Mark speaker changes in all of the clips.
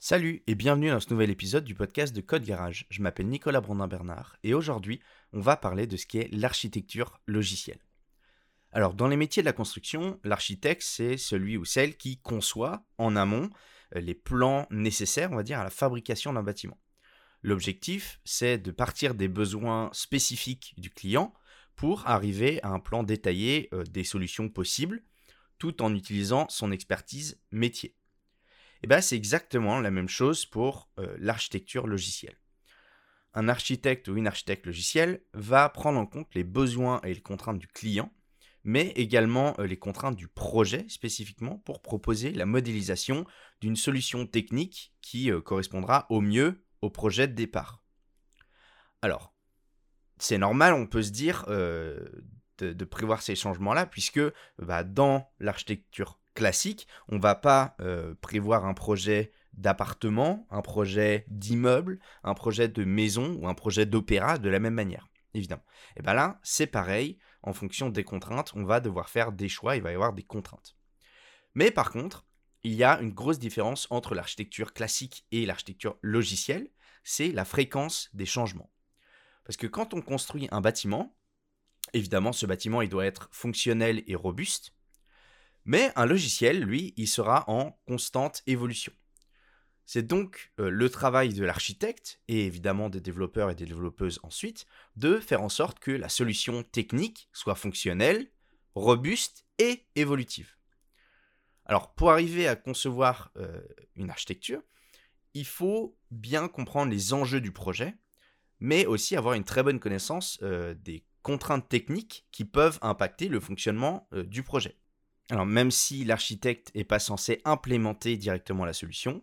Speaker 1: Salut et bienvenue dans ce nouvel épisode du podcast de Code Garage. Je m'appelle Nicolas Brandin-Bernard et aujourd'hui, on va parler de ce qu'est l'architecture logicielle. Alors, dans les métiers de la construction, l'architecte, c'est celui ou celle qui conçoit en amont euh, les plans nécessaires, on va dire, à la fabrication d'un bâtiment. L'objectif, c'est de partir des besoins spécifiques du client pour arriver à un plan détaillé euh, des solutions possibles, tout en utilisant son expertise métier. Et eh bien, c'est exactement la même chose pour euh, l'architecture logicielle. Un architecte ou une architecte logicielle va prendre en compte les besoins et les contraintes du client, mais également euh, les contraintes du projet spécifiquement pour proposer la modélisation d'une solution technique qui euh, correspondra au mieux au projet de départ. Alors, c'est normal, on peut se dire, de, prévoir ces changements-là, puisque bah, dans l'architecture classique, on ne va pas euh, prévoir un projet d'appartement, un projet d'immeuble, un projet de maison ou un projet d'opéra de la même manière, évidemment. Et bien là, c'est pareil, en fonction des contraintes, on va devoir faire des choix, il va y avoir des contraintes. Mais par contre, il y a une grosse différence entre l'architecture classique et l'architecture logicielle, c'est la fréquence des changements. Parce que quand on construit un bâtiment, évidemment ce bâtiment il doit être fonctionnel et robuste, mais un logiciel, lui, il sera en constante évolution. C'est donc euh, le travail de l'architecte, et évidemment des développeurs et des développeuses ensuite, de faire en sorte que la solution technique soit fonctionnelle, robuste et évolutive. Alors pour arriver à concevoir euh, une architecture, il faut bien comprendre les enjeux du projet, mais aussi avoir une très bonne connaissance euh, des contraintes techniques qui peuvent impacter le fonctionnement du projet. Alors même si l'architecte n'est pas censé implémenter directement la solution,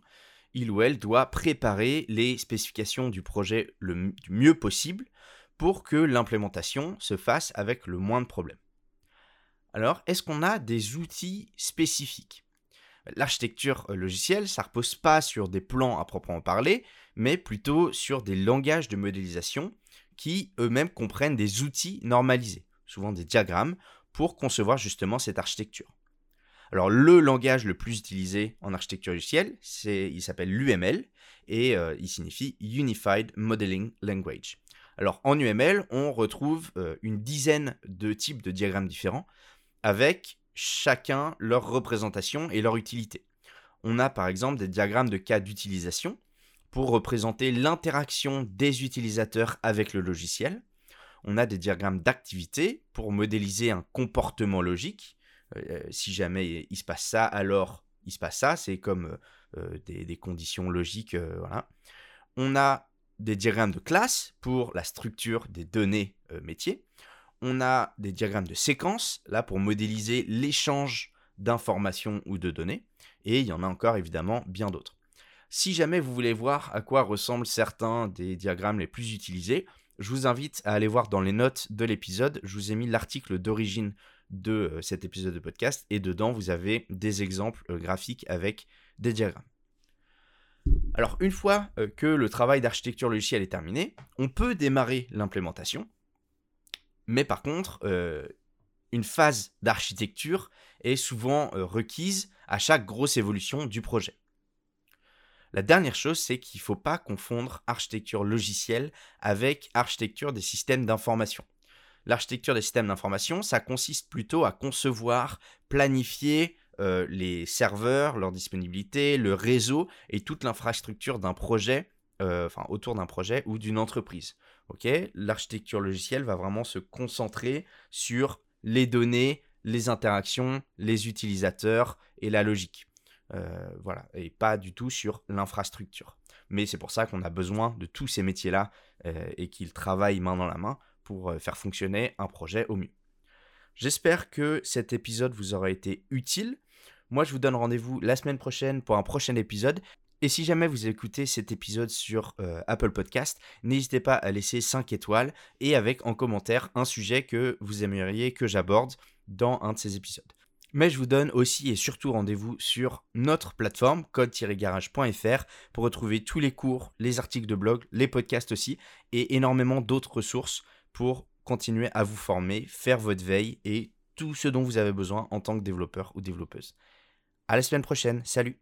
Speaker 1: il ou elle doit préparer les spécifications du projet le mieux possible pour que l'implémentation se fasse avec le moins de problèmes. Alors, est-ce qu'on a des outils spécifiques? L'architecture euh, logicielle, ça repose pas sur des plans à proprement parler, mais plutôt sur des langages de modélisation qui eux-mêmes comprennent des outils normalisés, souvent des diagrammes, pour concevoir justement cette architecture. Alors le langage le plus utilisé en architecture logicielle, c'est, il s'appelle l'UML et euh, il signifie Unified Modeling Language. Alors en UML, on retrouve euh, une dizaine de types de diagrammes différents avec chacun leur représentation et leur utilité. On a par exemple des diagrammes de cas d'utilisation pour représenter l'interaction des utilisateurs avec le logiciel on a des diagrammes d'activité pour modéliser un comportement logique. Euh, si jamais il se passe ça, alors il se passe ça. C'est comme euh, des, conditions logiques. Euh, voilà. On a des diagrammes de classe pour la structure des données métiers. On a des diagrammes de séquence, là pour modéliser l'échange d'informations ou de données. Et il y en a encore évidemment bien d'autres. Si jamais vous voulez voir à quoi ressemblent certains des diagrammes les plus utilisés, je vous invite à aller voir dans les notes de l'épisode. Je vous ai mis l'article d'origine de euh, cet épisode de podcast et dedans vous avez des exemples euh, graphiques avec des diagrammes. Alors une fois euh, que le travail d'architecture logicielle est terminé, on peut démarrer l'implémentation. Mais par contre, une phase d'architecture est souvent requise à chaque grosse évolution du projet. La dernière chose, c'est qu'il ne faut pas confondre architecture logicielle avec architecture des systèmes d'information. L'architecture des systèmes d'information, ça consiste plutôt à concevoir, planifier euh, les serveurs, leur disponibilité, le réseau et toute l'infrastructure d'un projet, euh, enfin autour d'un projet ou d'une entreprise. L'architecture logicielle va vraiment se concentrer sur les données, les interactions, les utilisateurs et la logique. Euh, voilà, et pas du tout sur l'infrastructure. Mais c'est pour ça qu'on a besoin de tous ces métiers-là et qu'ils travaillent main dans la main pour euh, faire fonctionner un projet au mieux. J'espère que cet épisode vous aura été utile. Moi, je vous donne rendez-vous la semaine prochaine pour un prochain épisode. Et si jamais vous écoutez cet épisode sur Apple Podcast, n'hésitez pas à laisser 5 étoiles et avec en commentaire un sujet que vous aimeriez que j'aborde dans un de ces épisodes. Mais je vous donne aussi et surtout rendez-vous sur notre plateforme code-garage.fr pour retrouver tous les cours, les articles de blog, les podcasts aussi et énormément d'autres ressources pour continuer à vous former, faire votre veille et tout ce dont vous avez besoin en tant que développeur ou développeuse. À la semaine prochaine, salut